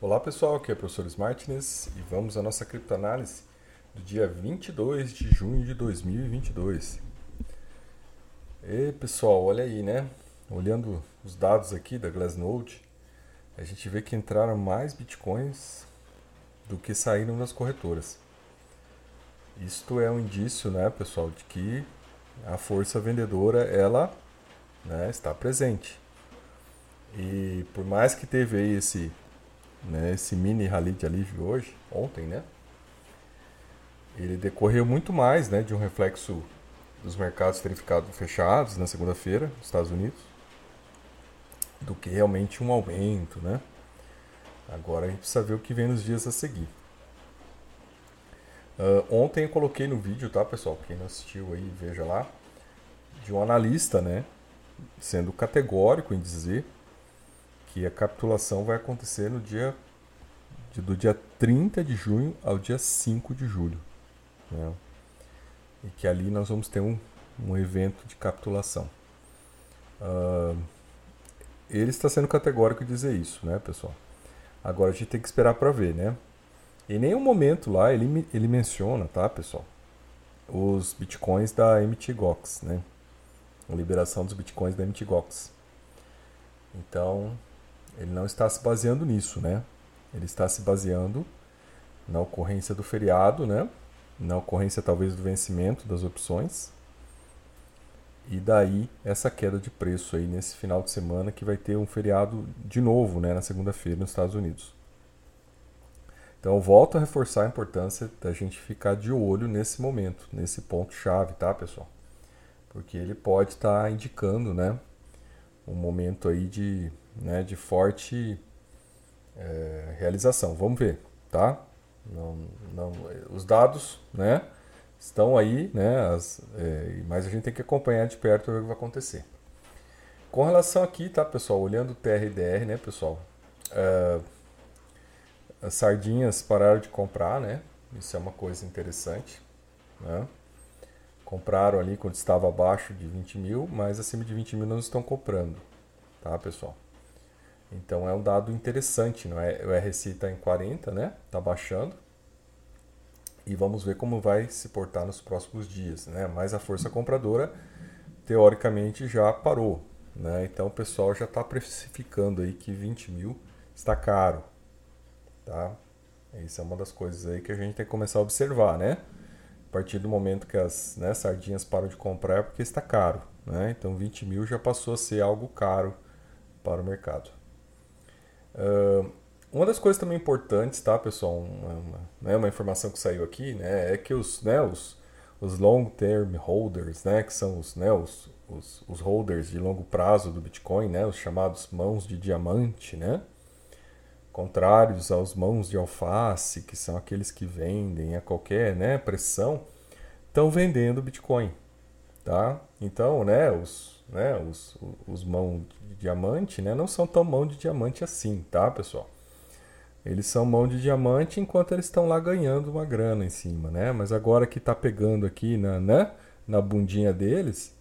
Olá pessoal, aqui é o professor Smartness e vamos à nossa criptoanálise do dia 22 de junho de 2022. E pessoal, olha aí, né? Olhando os dados aqui da Glassnode, a gente vê que entraram mais bitcoins do que saíram das corretoras. Isto é um indício, né, pessoal, de que a força vendedora ela né, está presente. E por mais que teve aí esse né, esse mini rally de alívio hoje, ontem, né? Ele decorreu muito mais né, de um reflexo dos mercados terem ficado fechados na segunda-feira, nos Estados Unidos, do que realmente um aumento, né? Agora a gente precisa ver o que vem nos dias a seguir. Uh, ontem eu coloquei no vídeo, tá, pessoal? Quem não assistiu aí, veja lá, de um analista, né? Sendo categórico em dizer que a capitulação vai acontecer no dia do dia 30 de junho ao dia 5 de julho. Né? E que ali nós vamos ter um, um evento de capitulação. Uh, ele está sendo categórico em dizer isso, né, pessoal? Agora a gente tem que esperar para ver, né? Em nenhum momento lá ele, ele menciona, tá, pessoal? Os bitcoins da MTGOX, né? A liberação dos bitcoins da MTGOX. Então, ele não está se baseando nisso, né? Ele está se baseando na ocorrência do feriado, né? Na ocorrência talvez do vencimento das opções. E daí essa queda de preço aí nesse final de semana que vai ter um feriado de novo, né, na segunda-feira nos Estados Unidos. Então volto a reforçar a importância da gente ficar de olho nesse momento, nesse ponto chave, tá, pessoal? Porque ele pode estar tá indicando, né, um momento aí de né, de forte é, realização. Vamos ver, tá? Não, não, os dados, né, estão aí, né, as, é, mas a gente tem que acompanhar de perto o que vai acontecer. Com relação aqui, tá, pessoal, olhando o TRDR, né, pessoal, é, as sardinhas pararam de comprar, né? Isso é uma coisa interessante, né? Compraram ali quando estava abaixo de 20 mil, mas acima de 20 mil não estão comprando, tá, pessoal? Então é um dado interessante, não é? O RSI está em 40, né? Está baixando. E vamos ver como vai se portar nos próximos dias, né? Mas a força compradora, teoricamente, já parou, né? Então o pessoal já está precificando aí que 20 mil está caro, tá? Isso é uma das coisas aí que a gente tem que começar a observar, né? A partir do momento que as né, sardinhas param de comprar é porque está caro, né? Então 20 mil já passou a ser algo caro para o mercado. Uma das coisas também importantes, tá, pessoal? Uma, uma, né, uma informação que saiu aqui, né, é que os, né, os, os long-term holders, né, que são os, né, os, os, os, holders de longo prazo do Bitcoin, né, os chamados mãos de diamante, né, contrários aos mãos de alface, que são aqueles que vendem a qualquer né, pressão, estão vendendo Bitcoin, tá? Então, né, os, né, os, os mãos diamante, né, não são tão mão de diamante assim, tá, pessoal? Eles são mão de diamante enquanto eles estão lá ganhando uma grana em cima, né? Mas agora que tá pegando aqui na, né, na bundinha deles,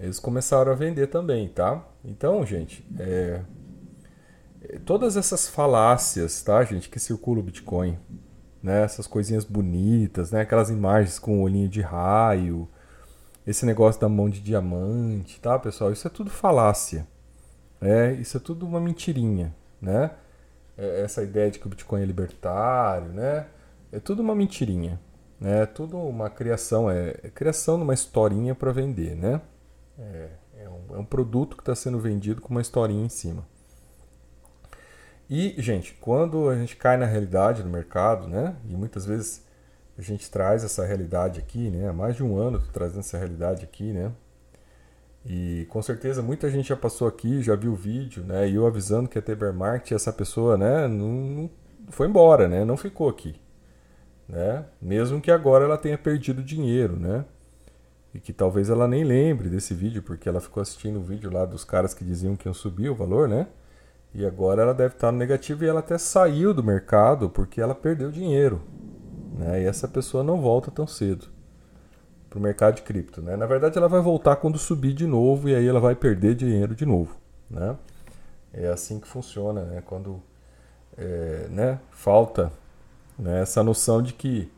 eles começaram a vender também, tá? Então, gente, é, é todas essas falácias, tá, gente, que circulam o Bitcoin, né? Essas coisinhas bonitas, né? Aquelas imagens com o olhinho de raio, esse negócio da mão de diamante, tá, pessoal? Isso é tudo falácia. É, isso é tudo uma mentirinha, né? É, essa ideia de que o Bitcoin é libertário, né? É tudo uma mentirinha, né? É tudo uma criação, é, é criação de uma historinha para vender, né? É, é, um, é um produto que está sendo vendido com uma historinha em cima. E, gente, quando a gente cai na realidade do mercado, né? E muitas vezes a gente traz essa realidade aqui, né? Há mais de um ano trazendo essa realidade aqui, né? E com certeza muita gente já passou aqui, já viu o vídeo, né? E eu avisando que ia ter bear market, essa pessoa, né, não foi embora, né? Não ficou aqui, né? Mesmo que agora ela tenha perdido dinheiro, né? E que talvez ela nem lembre desse vídeo, porque ela ficou assistindo o vídeo lá dos caras que diziam que iam subir o valor, né? E agora ela deve estar no negativo e ela até saiu do mercado porque ela perdeu dinheiro, né? E essa pessoa não volta tão cedo para o mercado de cripto. Né? Na verdade, ela vai voltar quando subir de novo e aí ela vai perder dinheiro de novo. Né? É assim que funciona. Né? Quando é, né, falta né, essa noção de que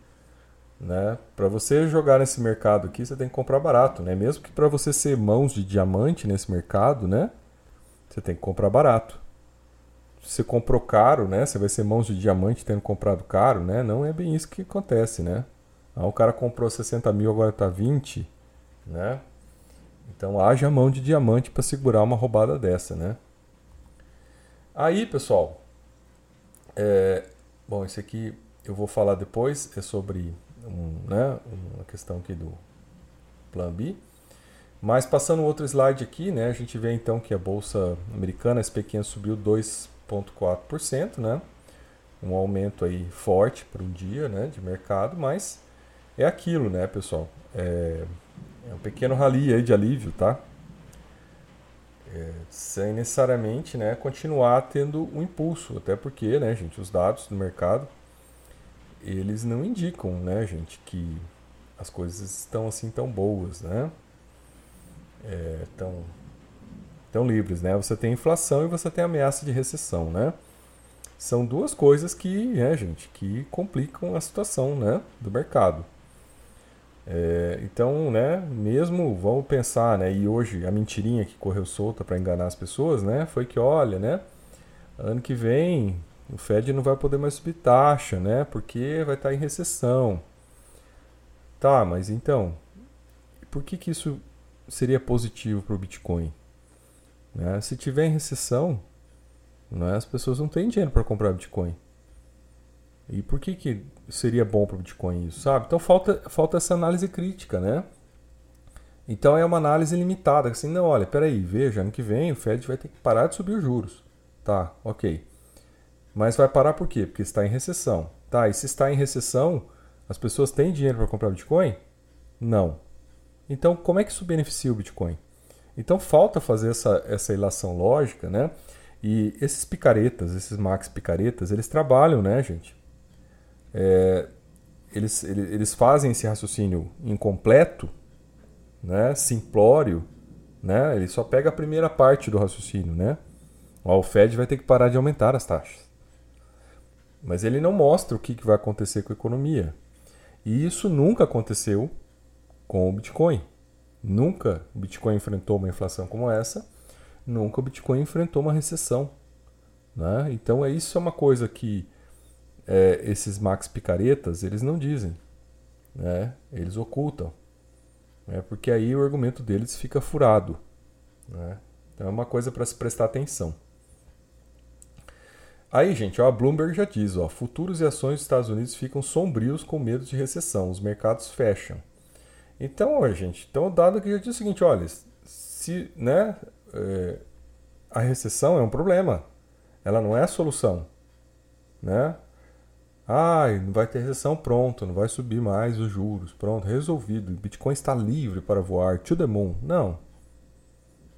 né, para você jogar nesse mercado aqui, você tem que comprar barato, né? Mesmo que para você ser mãos de diamante nesse mercado, né, você tem que comprar barato. Você comprou caro, né, você vai ser mãos de diamante tendo comprado caro, né? Não é bem isso que acontece, né? Ah, o cara comprou 60 mil, agora está 20, né? Então haja mão de diamante para segurar uma roubada dessa, né? Aí, pessoal, é, bom, esse aqui eu vou falar depois, é sobre um, né, uma questão aqui do Plan B. Mas passando outro slide aqui, né, a gente vê então que a bolsa americana, SP500 subiu 2,4%, né? Um aumento aí forte para um dia, né, de mercado, mas é aquilo, né, pessoal? É, é um pequeno rally aí de alívio, tá? É, sem necessariamente né, continuar tendo um impulso, até porque, né, gente, os dados do mercado eles não indicam, né, gente, que as coisas estão assim tão boas, né? É, tão, tão livres, né? Você tem inflação e você tem ameaça de recessão, né? São duas coisas que, né, gente, que complicam a situação, né, do mercado. É, então, né, mesmo vamos pensar, né, e hoje a mentirinha que correu solta para enganar as pessoas, né, foi que olha, né, ano que vem o Fed não vai poder mais subir taxa, né, porque vai estar tá em recessão. Tá, mas então, por que que isso seria positivo para o Bitcoin? Né? Se tiver em recessão, né, as pessoas não têm dinheiro para comprar Bitcoin. E por que, que seria bom para o Bitcoin isso, sabe? Então falta, falta essa análise crítica, né? Então é uma análise limitada, assim, não, olha, peraí, veja, ano que vem o Fed vai ter que parar de subir os juros. Tá, ok. Mas vai parar por quê? Porque está em recessão. Tá, e se está em recessão, as pessoas têm dinheiro para comprar Bitcoin? Não. Então, como é que isso beneficia o Bitcoin? Então, falta fazer essa, essa ilação lógica, né? E esses picaretas, esses max picaretas, eles trabalham, né, gente? é, eles, eles fazem esse raciocínio incompleto, né, simplório, né, ele só pega a primeira parte do raciocínio, né? O Fed vai ter que parar de aumentar as taxas. Mas ele não mostra o que vai acontecer com a economia. E isso nunca aconteceu com o Bitcoin. Nunca o Bitcoin enfrentou uma inflação como essa, nunca o Bitcoin enfrentou uma recessão. Né? Então é isso é uma coisa que é, esses max picaretas, eles não dizem, né? eles ocultam, né? porque aí o argumento deles fica furado. Né? Então é uma coisa para se prestar atenção. Aí, gente, ó, a Bloomberg já diz, ó, futuros e ações dos Estados Unidos ficam sombrios com medo de recessão, os mercados fecham. Então, gente, então o dado que já diz o seguinte, olha, se, né, é, a recessão é um problema, ela não é a solução, né? Ah, não vai ter recessão, pronto, não vai subir mais os juros, pronto, resolvido. Bitcoin está livre para voar to the moon. Não.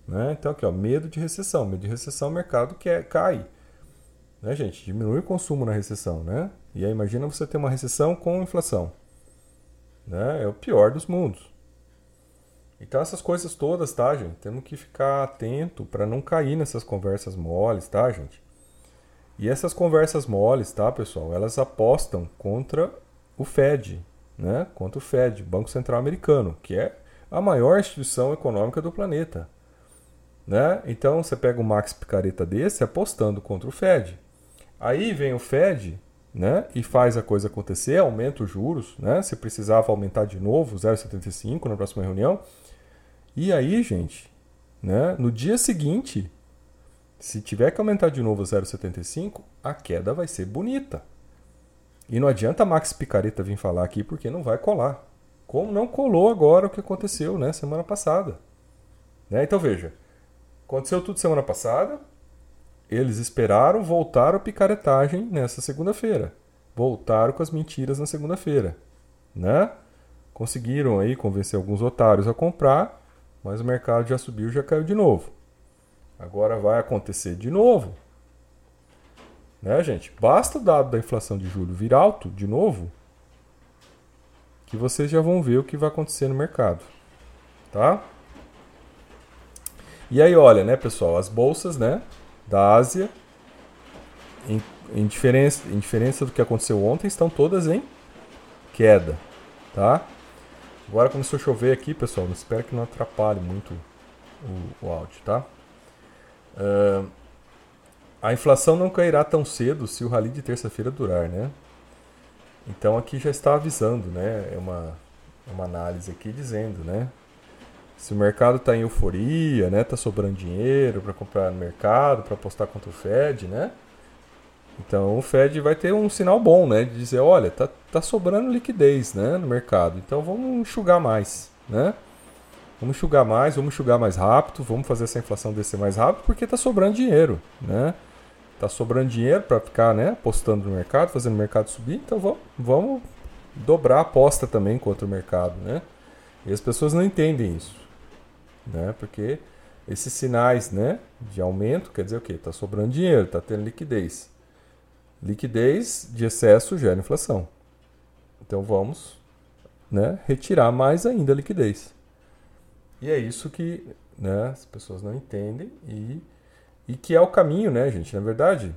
Né? Então aqui, ó, medo de recessão. Medo de recessão, o mercado quer, cai. Né, gente? Diminui o consumo na recessão, né? E aí imagina você ter uma recessão com inflação. Né? É o pior dos mundos. Então essas coisas todas, tá, gente? Temos que ficar atento para não cair nessas conversas moles, tá, gente? E essas conversas moles, tá, pessoal? Elas apostam contra o Fed, né? Contra o Fed, Banco Central Americano, que é a maior instituição econômica do planeta. Né? Então você pega um Max Picareta desse apostando contra o Fed. Aí vem o Fed né, e faz a coisa acontecer, aumenta os juros. Né? Se precisava aumentar de novo, 0,75 na próxima reunião. E aí, gente, né, no dia seguinte, se tiver que aumentar de novo 0,75, a queda vai ser bonita. E não adianta Max Picareta vir falar aqui porque não vai colar. Como não colou agora o que aconteceu né, semana passada. Né? Então veja, aconteceu tudo semana passada, eles esperaram, voltaram a picaretagem nessa segunda-feira. Voltaram com as mentiras na segunda-feira. Né? Conseguiram aí convencer alguns otários a comprar, mas o mercado já subiu já caiu de novo. Agora vai acontecer de novo. Né, gente? Basta o dado da inflação de julho vir alto de novo, que vocês já vão ver o que vai acontecer no mercado. Tá? E aí, olha, né, pessoal, as bolsas, né, da Ásia, em, em diferença, em diferença do que aconteceu ontem, estão todas em queda, tá? Agora começou a chover aqui, pessoal. Espero que não atrapalhe muito o, o áudio, tá? Uh, a inflação não cairá tão cedo se o rally de terça-feira durar, né? Então aqui já está avisando, né? É uma, uma análise aqui dizendo, né? Se o mercado está em euforia, né? Tá sobrando dinheiro para comprar no mercado, para apostar contra o Fed, né? Então o Fed vai ter um sinal bom, né? De dizer, olha, tá, tá sobrando liquidez, né? No mercado. Então vamos enxugar mais, né? Vamos enxugar mais, vamos enxugar mais rápido, vamos fazer essa inflação descer mais rápido porque tá sobrando dinheiro, né? Tá sobrando dinheiro para ficar, né? Apostando no mercado, fazendo o mercado subir. Então vamos, vamos dobrar a aposta também contra o mercado, né? E as pessoas não entendem isso, né? Porque esses sinais, né, de aumento quer dizer o quê? Tá sobrando dinheiro, tá tendo liquidez. Liquidez de excesso gera inflação. Então vamos né, retirar mais ainda a liquidez. E é isso que né, as pessoas não entendem e, e que é o caminho, né, gente? Na verdade,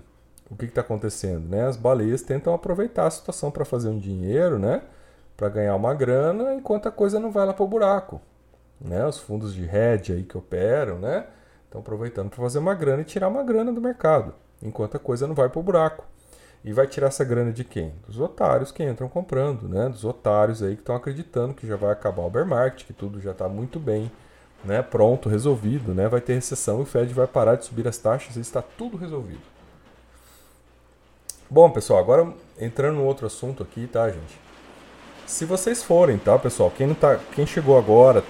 o que está acontecendo? Né? As baleias tentam aproveitar a situação para fazer um dinheiro, né? Para ganhar uma grana, enquanto a coisa não vai lá para o buraco. Né? Os fundos de hedge aí que operam, né? Estão aproveitando para fazer uma grana e tirar uma grana do mercado, enquanto a coisa não vai para o buraco. E vai tirar essa grana de quem? Dos otários que entram comprando, né? Dos otários aí que estão acreditando que já vai acabar o bear market, que tudo já está muito bem, né? Pronto, resolvido, né? Vai ter recessão e o Fed vai parar de subir as taxas e está tudo resolvido. Bom, pessoal, agora entrando no outro assunto aqui, tá, gente? Se vocês forem, tá, pessoal? Quem não tá, quem chegou agora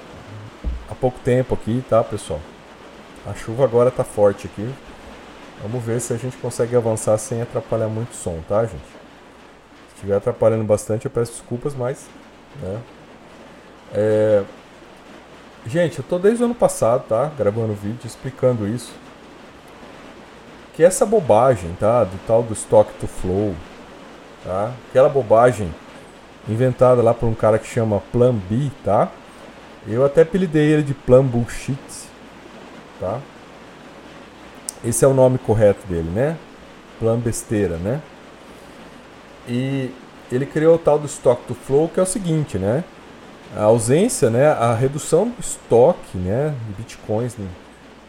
há pouco tempo aqui, tá, pessoal? A chuva agora tá forte aqui. Vamos ver se a gente consegue avançar sem atrapalhar muito o som, tá, gente? Se estiver atrapalhando bastante, eu peço desculpas, mas. Né? É... Gente, eu tô desde o ano passado, tá? Gravando vídeo explicando isso. Que essa bobagem, tá? Do tal do stock to flow, tá? Aquela bobagem inventada lá por um cara que chama Plan B, tá? Eu até apelidei ele de Plan Bullshit, tá? Esse é o nome correto dele, né? Plan besteira, né? E ele criou o tal do stock to flow, que é o seguinte, né? A ausência, né, a redução do estoque, né, de bitcoins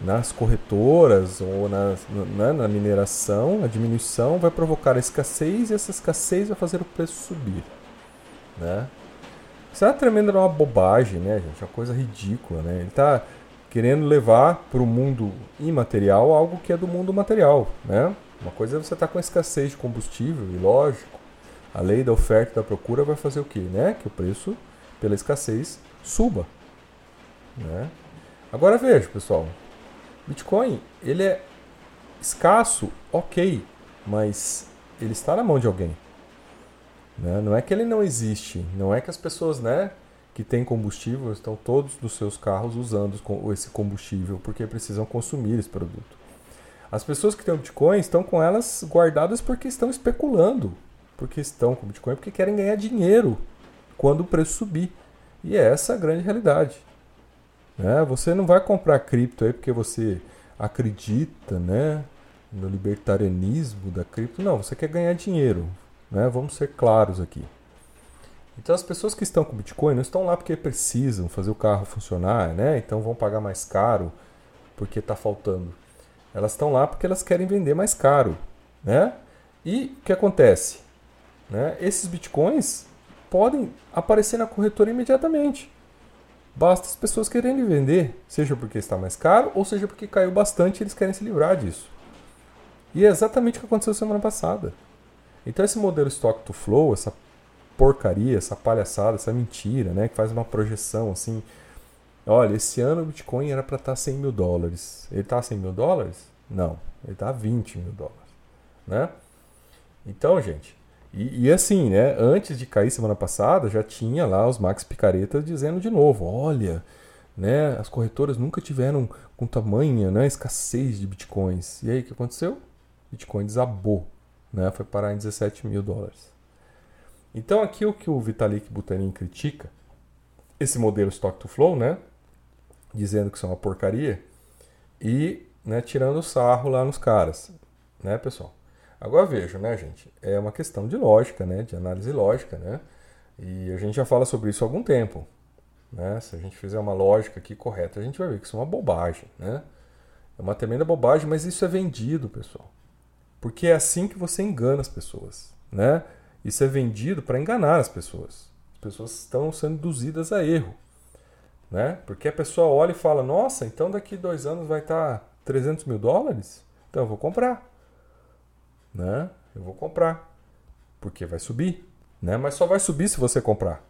nas corretoras ou nas, na, na mineração, a diminuição vai provocar a escassez e essa escassez vai fazer o preço subir, né? Isso é uma tremenda uma bobagem, né, gente? Uma coisa ridícula, né? Ele está querendo levar para o mundo imaterial algo que é do mundo material, né? Uma coisa é você estar tá com escassez de combustível e lógico, a lei da oferta e da procura vai fazer o quê, né? Que o preço pela escassez suba, né? Agora veja, pessoal, Bitcoin ele é escasso, ok, mas ele está na mão de alguém. Né? Não é que ele não existe, não é que as pessoas, né? que têm combustível estão todos nos seus carros usando esse combustível porque precisam consumir esse produto. As pessoas que têm Bitcoin estão com elas guardadas porque estão especulando, porque estão com Bitcoin porque querem ganhar dinheiro quando o preço subir. E é essa a grande realidade. Né? Você não vai comprar cripto aí porque você acredita né, no libertarianismo da cripto. Não, você quer ganhar dinheiro. Né? Vamos ser claros aqui. Então as pessoas que estão com Bitcoin não estão lá porque precisam fazer o carro funcionar, né? Então vão pagar mais caro porque está faltando. Elas estão lá porque elas querem vender mais caro, né? E o que acontece? Né? Esses bitcoins podem aparecer na corretora imediatamente. Basta as pessoas quererem vender, seja porque está mais caro ou seja porque caiu bastante e eles querem se livrar disso. E é exatamente o que aconteceu semana passada. Então esse modelo stock to flow, essa porcaria, essa palhaçada, essa mentira, né? Que faz uma projeção assim. Olha, esse ano o Bitcoin era para estar tá 100 mil dólares. Ele está a 100 mil dólares? Não, ele está a 20 mil dólares, né? Então, gente, e, e, assim, né? Antes de cair semana passada, já tinha lá os Max Picaretas dizendo de novo: olha, né? As corretoras nunca tiveram com tamanha né, escassez de bitcoins. E aí, o que aconteceu? Bitcoin desabou, né? Foi parar em 17 mil dólares. Então aqui o que o Vitalik Buterin critica, esse modelo stock to flow, né? Dizendo que são uma porcaria e né, tirando sarro lá nos caras, né, pessoal? Agora veja, né, gente? É uma questão de lógica, né? De análise lógica, né? E a gente já fala sobre isso há algum tempo. Né? Se a gente fizer uma lógica aqui correta, a gente vai ver que isso é uma bobagem, né? É uma tremenda bobagem, mas isso é vendido, pessoal. Porque é assim que você engana as pessoas, né? Isso é vendido para enganar as pessoas. As pessoas estão sendo induzidas a erro, né? Porque a pessoa olha e fala: Nossa, então daqui dois anos vai estar 300 mil dólares? Então eu vou comprar, né? Eu vou comprar, porque vai subir, né? Mas só vai subir se você comprar.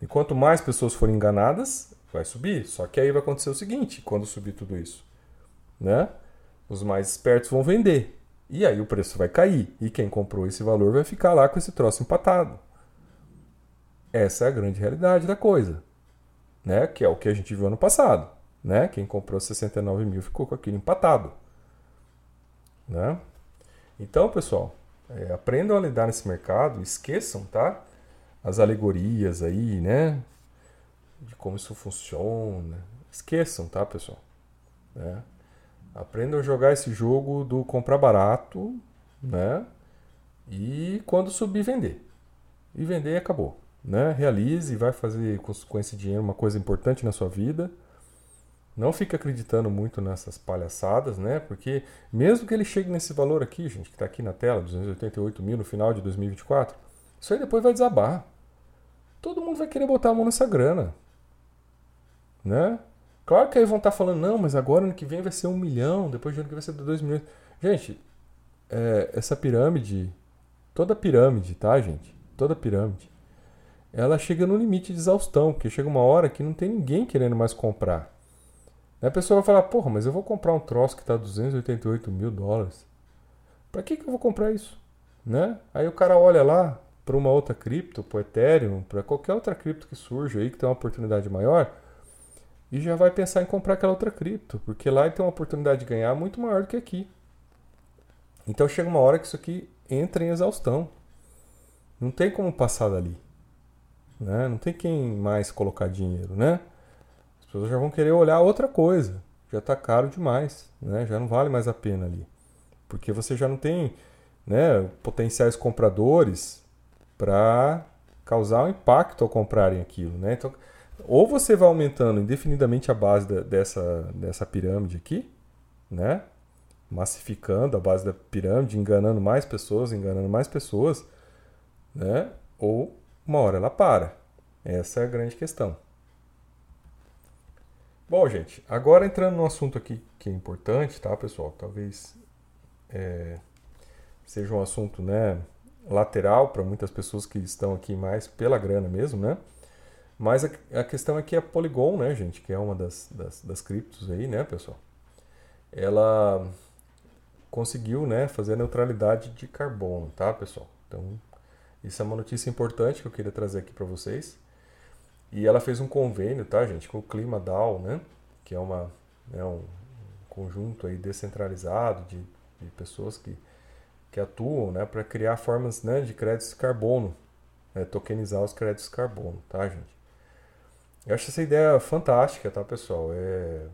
E quanto mais pessoas forem enganadas, vai subir. Só que aí vai acontecer o seguinte: quando subir tudo isso, né? Os mais espertos vão vender. E aí o preço vai cair. E quem comprou esse valor vai ficar lá com esse troço empatado. Essa é a grande realidade da coisa. Né? Que é o que a gente viu ano passado. Né? Quem comprou 69 mil ficou com aquilo empatado. Né? Então, pessoal, é, aprendam a lidar nesse mercado, esqueçam, tá? As alegorias aí, né? De como isso funciona. Esqueçam, tá, pessoal? Né? Aprendam a jogar esse jogo do comprar barato, né? E quando subir, vender. E vender acabou. Né? Realize, vai fazer com esse dinheiro uma coisa importante na sua vida. Não fique acreditando muito nessas palhaçadas, né? Porque mesmo que ele chegue nesse valor aqui, gente, que está aqui na tela, 288 mil no final de 2024, isso aí depois vai desabar. Todo mundo vai querer botar a mão nessa grana. Né? Claro que aí vão estar tá falando, não, mas agora ano que vem vai ser um milhão, depois de ano que vem vai ser dois milhões. Gente, é, essa pirâmide, toda pirâmide, tá, gente? Toda pirâmide, ela chega no limite de exaustão, porque chega uma hora que não tem ninguém querendo mais comprar. Aí a pessoa vai falar, porra, mas eu vou comprar um troço que está 288 mil dólares. Para que, que eu vou comprar isso? Né? Aí o cara olha lá para uma outra cripto, para Ethereum, para qualquer outra cripto que surja aí, que tem uma oportunidade maior e já vai pensar em comprar aquela outra cripto, porque lá ele tem uma oportunidade de ganhar muito maior do que aqui. Então chega uma hora que isso aqui entra em exaustão. Não tem como passar dali. Né? Não tem quem mais colocar dinheiro, né? As pessoas já vão querer olhar outra coisa. Já está caro demais, né? Já não vale mais a pena ali. Porque você já não tem né, potenciais compradores para causar um impacto ao comprarem aquilo, né? Então, ou você vai aumentando indefinidamente a base da, dessa, dessa pirâmide aqui, né? Massificando a base da pirâmide, enganando mais pessoas, enganando mais pessoas, né? Ou uma hora ela para. Essa é a grande questão. Bom, gente, agora entrando no assunto aqui que é importante, tá, pessoal? Talvez é, seja um assunto, né, lateral para muitas pessoas que estão aqui mais pela grana mesmo, né? Mas a, a, questão é que a Polygon, né, gente, que é uma das, das, das criptos aí, né, pessoal, ela conseguiu, né, fazer a neutralidade de carbono, tá, pessoal? Então, isso é uma notícia importante que eu queria trazer aqui para vocês. E ela fez um convênio, tá, gente, com o Clima DAO, né, que é uma, né, um conjunto aí descentralizado de, de pessoas que, que atuam, né, para criar formas, né, de créditos de carbono, né, tokenizar os créditos de carbono, tá, gente? Eu acho essa ideia fantástica, tá, pessoal? É,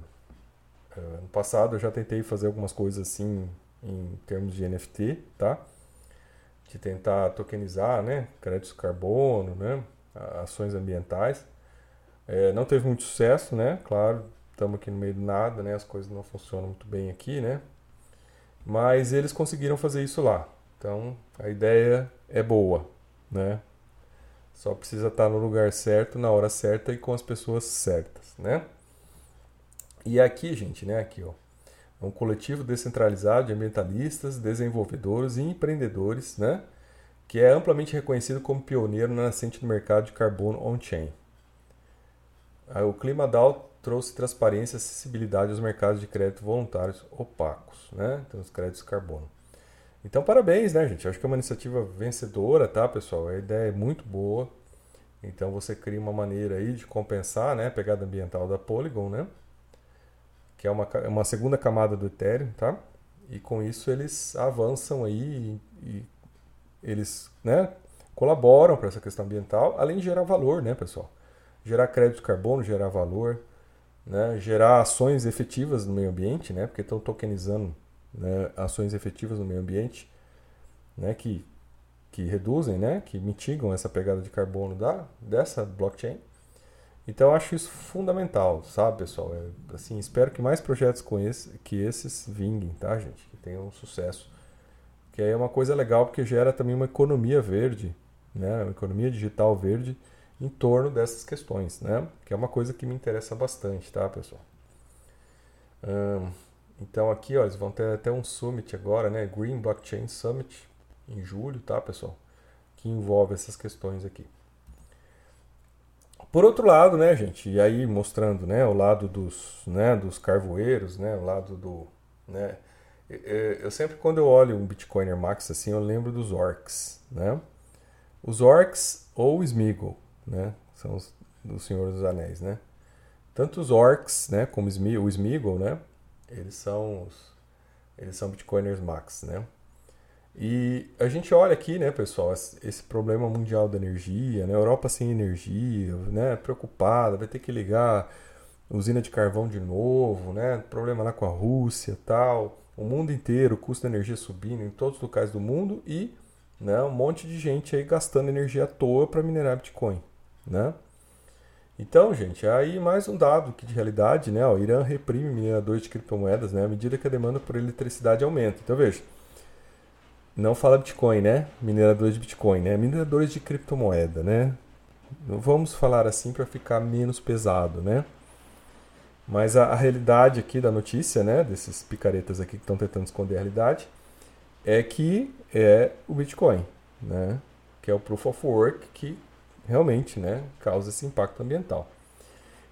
é, no passado eu já tentei fazer algumas coisas assim em termos de NFT, tá? De tentar tokenizar, né? Créditos carbono, né? Ações ambientais. É, não teve muito sucesso, né? Claro, estamos aqui no meio do nada, né? As coisas não funcionam muito bem aqui, né? Mas eles conseguiram fazer isso lá. Então, a ideia é boa, né? Só precisa estar no lugar certo, na hora certa e com as pessoas certas, né? E aqui, gente, né, aqui, ó, é um coletivo descentralizado de ambientalistas, desenvolvedores e empreendedores, né, que é amplamente reconhecido como pioneiro na nascente do mercado de carbono on-chain. O ClimaDAO trouxe transparência e acessibilidade aos mercados de crédito voluntários opacos, né, então os créditos de carbono. Então, parabéns, né, gente? Acho que é uma iniciativa vencedora, tá, pessoal? A ideia é muito boa. Então, você cria uma maneira aí de compensar né, a pegada ambiental da Polygon, né? Que é uma, uma segunda camada do Ethereum, tá? E com isso eles avançam aí e, e eles né, colaboram para essa questão ambiental, além de gerar valor, né, pessoal? Gerar crédito de carbono, gerar valor, né? gerar ações efetivas no meio ambiente, né? Porque estão tokenizando né, ações efetivas no meio ambiente, né, que, que reduzem, né, que mitigam essa pegada de carbono da, dessa blockchain. Então eu acho isso fundamental, sabe, pessoal? É, assim, espero que mais projetos com esse, que esses vinguem, tá, gente? Que tenham sucesso. Que aí é uma coisa legal porque gera também uma economia verde, né? Uma economia digital verde em torno dessas questões, né? Que é uma coisa que me interessa bastante, tá, pessoal? Hum, então aqui, ó, eles vão ter até um summit agora, né? Green Blockchain Summit em julho, tá, pessoal? Que envolve essas questões aqui. Por outro lado, né, gente, e aí mostrando, né, o lado dos, né, dos carvoeiros, né, o lado do, né, eu sempre quando eu olho um Bitcoiner Max assim, eu lembro dos orcs, né? Os orcs ou o Smeagol, né, são os do Senhor dos Anéis, né? Tanto os orcs, né, como o Smeagol, né, eles são os, eles são Bitcoiners Max, né? E a gente olha aqui, né, pessoal, esse problema mundial da energia, né, Europa sem energia, né, preocupada, vai ter que ligar usina de carvão de novo, né, problema lá com a Rússia, tal, o mundo inteiro, o custo da energia subindo em todos os locais do mundo e, né, um monte de gente aí gastando energia à toa para minerar Bitcoin, né? Então, gente, aí mais um dado que de realidade, né, o Irã reprime mineradores de criptomoedas, né, à medida que a demanda por eletricidade aumenta. Então, veja, não fala Bitcoin, né? Mineradores de Bitcoin, né? Mineradores de criptomoeda, né? Vamos falar assim para ficar menos pesado, né? Mas a, a, realidade aqui da notícia, né? Desses picaretas aqui que estão tentando esconder a realidade, é que é o Bitcoin, né? Que é o Proof of Work que realmente, né? Causa esse impacto ambiental.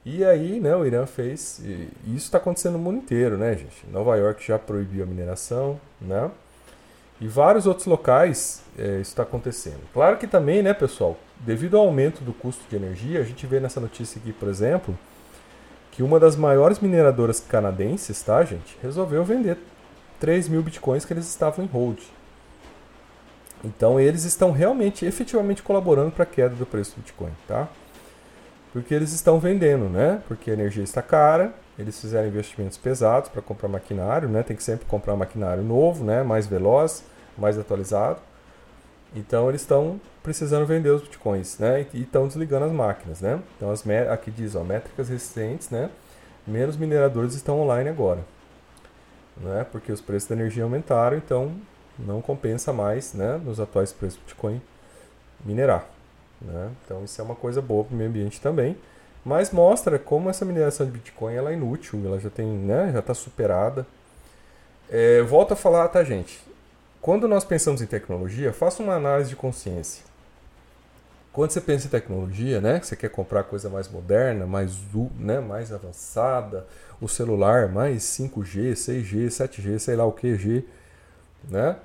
E aí, né? O Irã fez... E isso está acontecendo no mundo inteiro, né, gente? Nova York já proibiu a mineração, né? E vários outros locais é, isso está acontecendo. Claro que também, né, pessoal, devido ao aumento do custo de energia, a gente vê nessa notícia aqui, por exemplo, que uma das maiores mineradoras canadenses, tá, gente, resolveu vender 3 mil bitcoins que eles estavam em hold. Então eles estão realmente, efetivamente colaborando para a queda do preço do Bitcoin, tá? Porque eles estão vendendo, né? Porque a energia está cara, eles fizeram investimentos pesados para comprar maquinário, né? Tem que sempre comprar maquinário novo, né? Mais veloz, mais atualizado. Então eles estão precisando vender os bitcoins, né? E estão desligando as máquinas, né? Então as aqui diz, ó, métricas recentes, né? Menos mineradores estão online agora, né? Porque os preços da energia aumentaram, então não compensa mais, né? Nos atuais preços do bitcoin minerar, né? Então isso é uma coisa boa para o meio ambiente também. Mas mostra como essa mineração de Bitcoin ela é inútil, ela já tem, né, já está superada. É, volto a falar, tá, gente? Quando nós pensamos em tecnologia, faça uma análise de consciência. Quando você pensa em tecnologia, né, que você quer comprar coisa mais moderna, mais, né, mais avançada, o celular mais 5G, 6G, 7G, sei lá o que, G, né,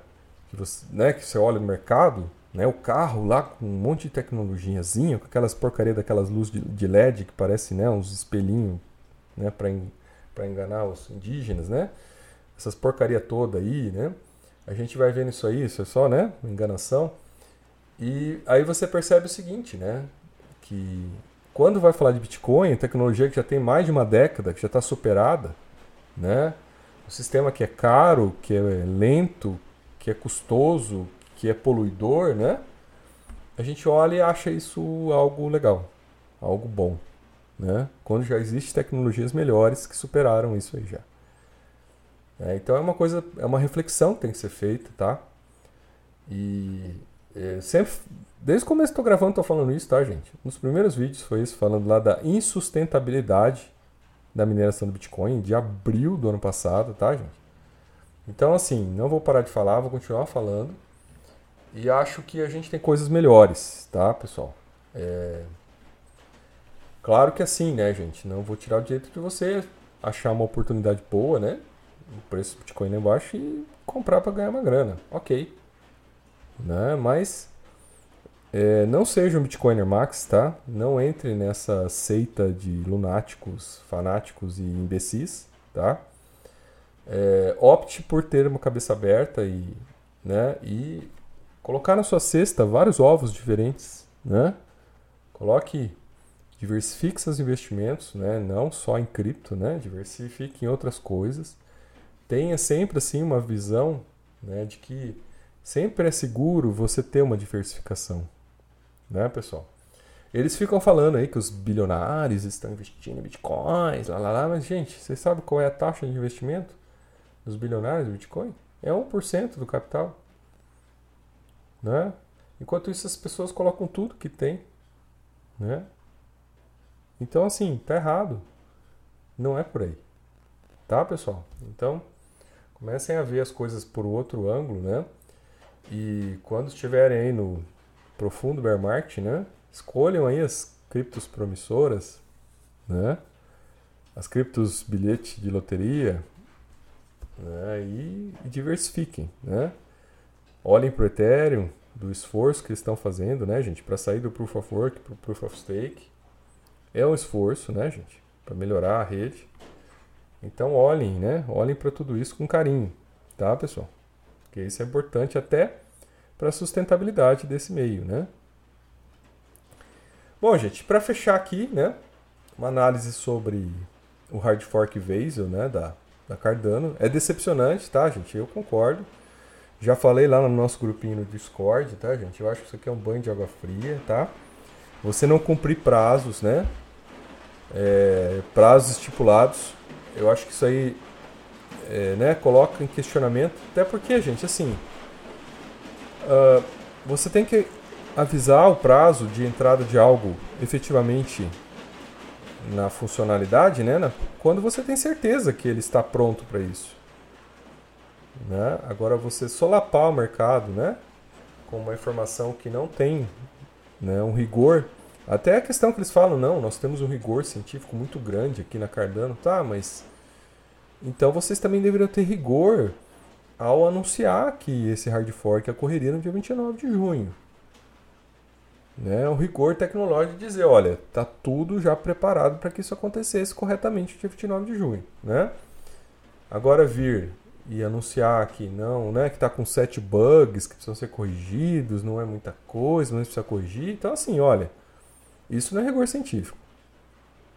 que você, né, que você olha no mercado, né? O carro lá com um monte de tecnologiazinha, com aquelas porcaria daquelas luzes de LED que parece né, uns espelhinhos né, para enganar os indígenas, né? Essas porcaria toda aí, né? A gente vai vendo isso aí, isso é só, né? Uma enganação. E aí você percebe o seguinte, né? Que quando vai falar de Bitcoin, tecnologia que já tem mais de uma década, que já está superada, né? O sistema que é caro, que é lento, que é custoso, que é poluidor, né? A gente olha e acha isso algo legal, algo bom, né? Quando já existem tecnologias melhores que superaram isso aí já. É, então é uma coisa, é uma reflexão que tem que ser feita, tá? E é, sempre, desde o começo que estou gravando, estou falando isso, tá, gente? Nos primeiros vídeos foi isso, falando lá da insustentabilidade da mineração do Bitcoin, de abril do ano passado, tá, gente? Então, assim, não vou parar de falar, vou continuar falando. E acho que a gente tem coisas melhores, tá, pessoal? É... Claro que assim, né, gente? Não vou tirar o direito de você achar uma oportunidade boa, né? O preço do Bitcoin lá embaixo e comprar para ganhar uma grana. Ok. Né? Mas é, não seja um Bitcoiner Max, tá? Não entre nessa seita de lunáticos, fanáticos e imbecis, tá? É, opte por ter uma cabeça aberta e, né, e Colocar na sua cesta vários ovos diferentes, né? Coloque, diversifique seus investimentos, né? Não só em cripto, né? Diversifique em outras coisas. Tenha sempre assim uma visão, né, de que sempre é seguro você ter uma diversificação, né, pessoal? Eles ficam falando aí que os bilionários estão investindo em bitcoins, lá, lá, lá, mas, gente, vocês sabem qual é a taxa de investimento dos bilionários em bitcoin? É 1% do capital. Né? Enquanto isso, as pessoas colocam tudo que tem. Né? Então, assim, tá errado. Não é por aí. Tá, pessoal? Então, comecem a ver as coisas por outro ângulo, né? E quando estiverem aí no profundo bear market, né? Escolham aí as criptos promissoras, né? As criptos bilhete de loteria, né? E, e diversifiquem, né? Olhem para o Ethereum, do esforço que eles estão fazendo, né, gente, para sair do Proof of Work para o Proof of Stake. É um esforço, né, gente, para melhorar a rede. Então olhem, né? Olhem para tudo isso com carinho, tá, pessoal? Porque isso é importante até para a sustentabilidade desse meio, né? Bom, gente, para fechar aqui, né, uma análise sobre o hard fork Vasil, né, da, da Cardano. É decepcionante, tá, gente? Eu concordo. Já falei lá no nosso grupinho no Discord, tá, gente? Eu acho que isso aqui é um banho de água fria, tá? Você não cumprir prazos, né? É, prazos estipulados. Eu acho que isso aí, é, né, coloca em questionamento. Até porque, gente, assim, uh, você tem que avisar o prazo de entrada de algo efetivamente na funcionalidade, né, na, quando você tem certeza que ele está pronto para isso. Né? Agora você solapar o mercado, né, com uma informação que não tem né, um rigor, até a questão que eles falam, não, nós temos um rigor científico muito grande aqui na Cardano, tá, mas então vocês também deveriam ter rigor ao anunciar que esse hard fork ocorreria no dia 29 de junho né, o rigor tecnológico de dizer, olha, tá tudo já preparado para que isso acontecesse corretamente dia 29 de junho, né? Agora vir e anunciar que não, né, que está com sete bugs que precisam ser corrigidos, não é muita coisa, mas precisa corrigir. Então assim, olha, isso não é rigor científico,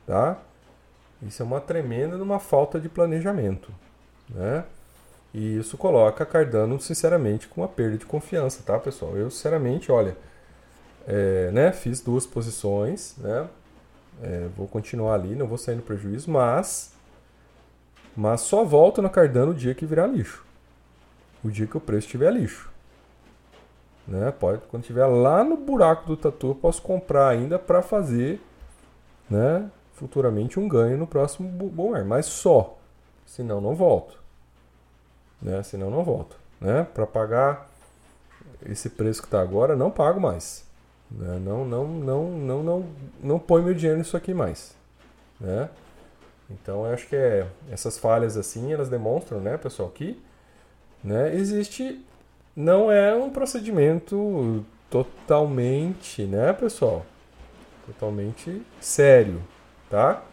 tá? Isso é uma tremenda uma falta de planejamento, né? E isso coloca Cardano, sinceramente, com uma perda de confiança, tá, pessoal? Eu, sinceramente, olha, é, né, fiz duas posições, né? É, vou continuar ali, não vou sair no prejuízo, mas mas só volto na Cardano o dia que virar lixo. O dia que o preço estiver lixo. Né? Pode, quando estiver lá no buraco do tatu, eu posso comprar ainda para fazer né, futuramente um ganho no próximo bull mas só. Senão não volto. Né? Senão não volto. Né? Para pagar esse preço que está agora, não pago mais. Né? Não, não, não, não, não, não põe meu dinheiro nisso aqui mais. Né? Então eu acho que é, essas falhas assim, elas demonstram, né, pessoal, que né, existe. Não é um procedimento totalmente, né, pessoal? Totalmente sério, tá?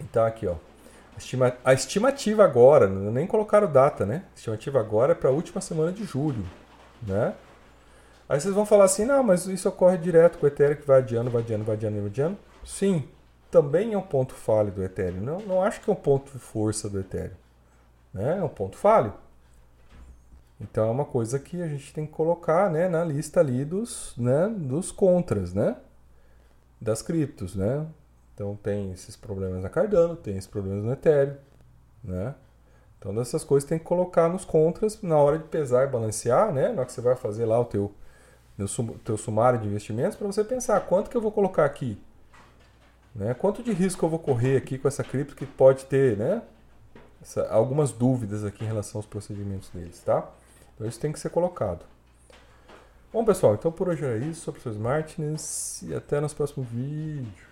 Então aqui, ó. A, estima, a estimativa agora, nem colocaram data, né? A estimativa agora é para a última semana de julho, né? Aí vocês vão falar assim, não, mas isso ocorre direto com o Ethereum que vai adiando, vai adiando, vai adiando, vai adiando. Sim, também é um ponto falho do Ethereum. Não, não acho que é um ponto de força do Ethereum. Né? É um ponto falho. Então é uma coisa que a gente tem que colocar né, na lista ali dos, né, dos contras, né? Das criptos, né? Então tem esses problemas na Cardano, tem esses problemas no Ethereum, né? Então dessas coisas tem que colocar nos contras na hora de pesar e balancear, né? Na hora que você vai fazer lá o teu no teu sumário de investimentos para você pensar quanto que eu vou colocar aqui, né? Quanto de risco eu vou correr aqui com essa cripto que pode ter, né? Essa, algumas dúvidas aqui em relação aos procedimentos deles, tá? Então isso tem que ser colocado. Bom pessoal, então por hoje é isso, sou o Martins e até nos próximos vídeos.